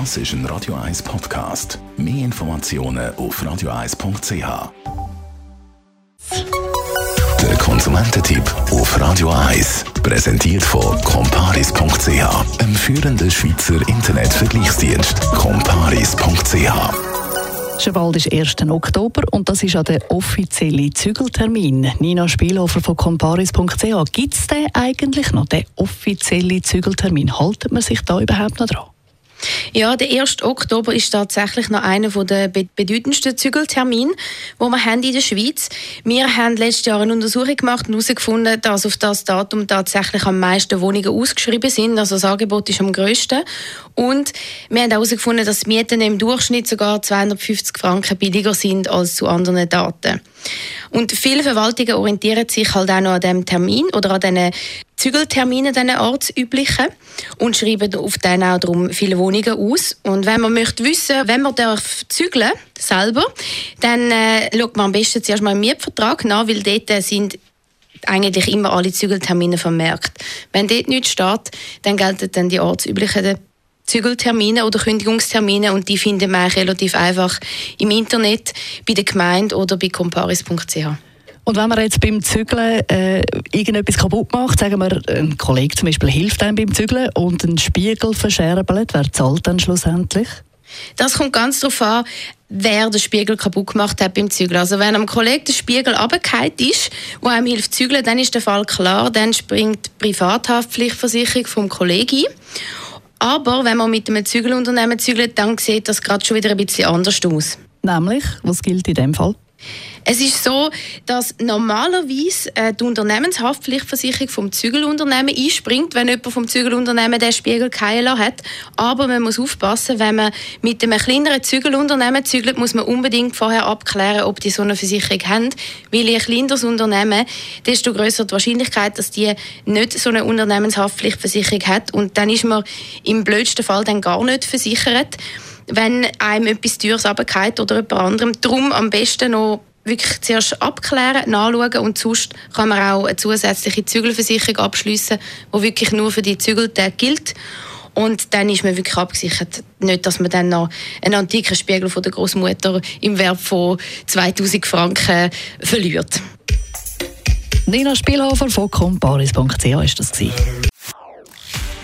Das ist ein Radio 1 Podcast. Mehr Informationen auf radio1.ch. Der Konsumententipp auf Radio 1 präsentiert von comparis.ch, einem führenden Schweizer Internetvergleichsdienst. comparis.ch Schon bald ist 1. Oktober und das ist auch der offizielle Zügeltermin. Nina Spielhofer von comparis.ch. Gibt es denn eigentlich noch den offiziellen Zügeltermin? Haltet man sich da überhaupt noch dran? Ja, der 1. Oktober ist tatsächlich noch einer der bedeutendsten Zügeltermine, die wir haben in der Schweiz. Wir haben letztes Jahr eine Untersuchung gemacht und herausgefunden, dass auf das Datum tatsächlich am meisten Wohnungen ausgeschrieben sind. Also das Angebot ist am grössten. Und wir haben herausgefunden, dass die Mieten im Durchschnitt sogar 250 Franken billiger sind als zu anderen Daten. Und viele Verwaltungen orientieren sich halt auch noch an diesem Termin oder an diesen Zügeltermine, diesen ortsüblichen, und schreiben auf den auch darum viele Wohnungen aus. Und wenn man möchte wissen, wenn man darf zügeln selber, dann äh, schaut man am besten zuerst mal im Mietvertrag nach, weil dort sind eigentlich immer alle Zügeltermine vermerkt. Wenn dort nichts steht, dann gelten dann die ortsüblichen Zügeltermine oder Kündigungstermine und die finden wir relativ einfach im Internet bei der Gemeinde oder bei comparis.ch. Und wenn man jetzt beim Zügeln äh, irgendetwas kaputt macht, sagen wir, ein Kollege zum Beispiel hilft einem beim Zügeln und einen Spiegel verscherbelt, wer zahlt dann schlussendlich? Das kommt ganz darauf an, wer den Spiegel kaputt gemacht hat beim Zügeln. Also wenn einem Kollegen der Spiegel runtergefallen ist, wo einem hilft zügeln, dann ist der Fall klar, dann springt die Privathaftpflichtversicherung vom Kollegen ein. Aber wenn man mit einem Zügelunternehmen zügelt, dann sieht das gerade schon wieder ein bisschen anders aus. Nämlich, was gilt in dem Fall? Es ist so, dass normalerweise äh, die Unternehmenshaftpflichtversicherung vom Zügelunternehmen einspringt, wenn jemand vom Zügelunternehmen den Spiegel keilen hat. Aber man muss aufpassen, wenn man mit einem kleineren Zügelunternehmen zügelt, muss man unbedingt vorher abklären, ob die so eine Versicherung haben. Weil je kleiner das Unternehmen, desto größer die Wahrscheinlichkeit, dass die nicht so eine Unternehmenshaftpflichtversicherung hat. Und dann ist man im blödsten Fall dann gar nicht versichert wenn einem etwas Teures runterfällt oder jemand anderem. Darum am besten noch wirklich zuerst abklären, nachschauen und sonst kann man auch eine zusätzliche Zügelversicherung abschließen, die wirklich nur für die Zügeltage gilt. Und dann ist man wirklich abgesichert. Nicht, dass man dann noch einen antiken Spiegel von der Großmutter im Wert von 2000 Franken verliert. Nina Spielhofer von comparis.ch ist das